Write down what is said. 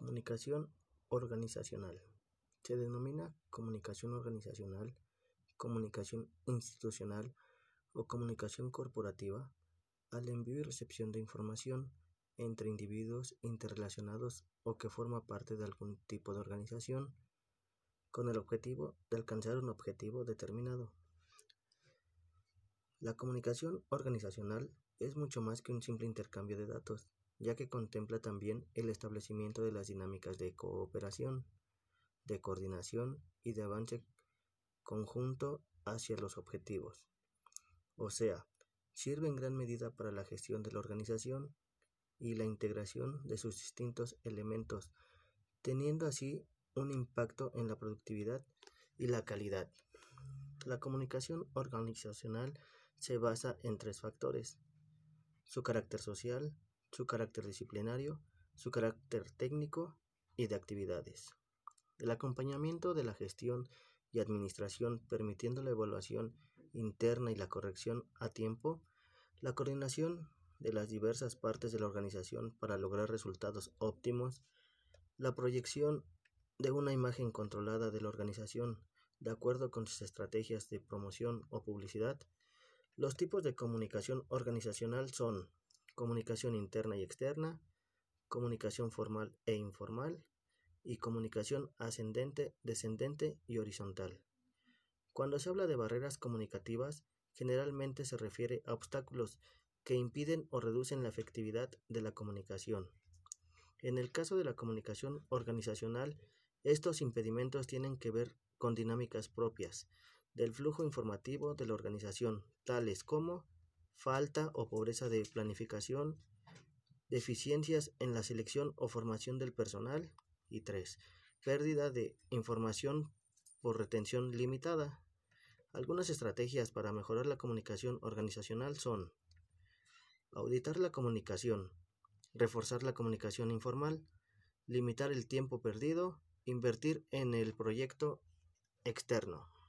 Comunicación organizacional. Se denomina comunicación organizacional, comunicación institucional o comunicación corporativa al envío y recepción de información entre individuos interrelacionados o que forma parte de algún tipo de organización con el objetivo de alcanzar un objetivo determinado. La comunicación organizacional es mucho más que un simple intercambio de datos, ya que contempla también el establecimiento de las dinámicas de cooperación, de coordinación y de avance conjunto hacia los objetivos. O sea, sirve en gran medida para la gestión de la organización y la integración de sus distintos elementos, teniendo así un impacto en la productividad y la calidad. La comunicación organizacional se basa en tres factores, su carácter social, su carácter disciplinario, su carácter técnico y de actividades. El acompañamiento de la gestión y administración permitiendo la evaluación interna y la corrección a tiempo, la coordinación de las diversas partes de la organización para lograr resultados óptimos, la proyección de una imagen controlada de la organización de acuerdo con sus estrategias de promoción o publicidad. Los tipos de comunicación organizacional son comunicación interna y externa, comunicación formal e informal y comunicación ascendente, descendente y horizontal. Cuando se habla de barreras comunicativas, generalmente se refiere a obstáculos que impiden o reducen la efectividad de la comunicación. En el caso de la comunicación organizacional, estos impedimentos tienen que ver con dinámicas propias del flujo informativo de la organización, tales como falta o pobreza de planificación, deficiencias en la selección o formación del personal y 3. Pérdida de información por retención limitada. Algunas estrategias para mejorar la comunicación organizacional son auditar la comunicación, reforzar la comunicación informal, limitar el tiempo perdido, invertir en el proyecto externo.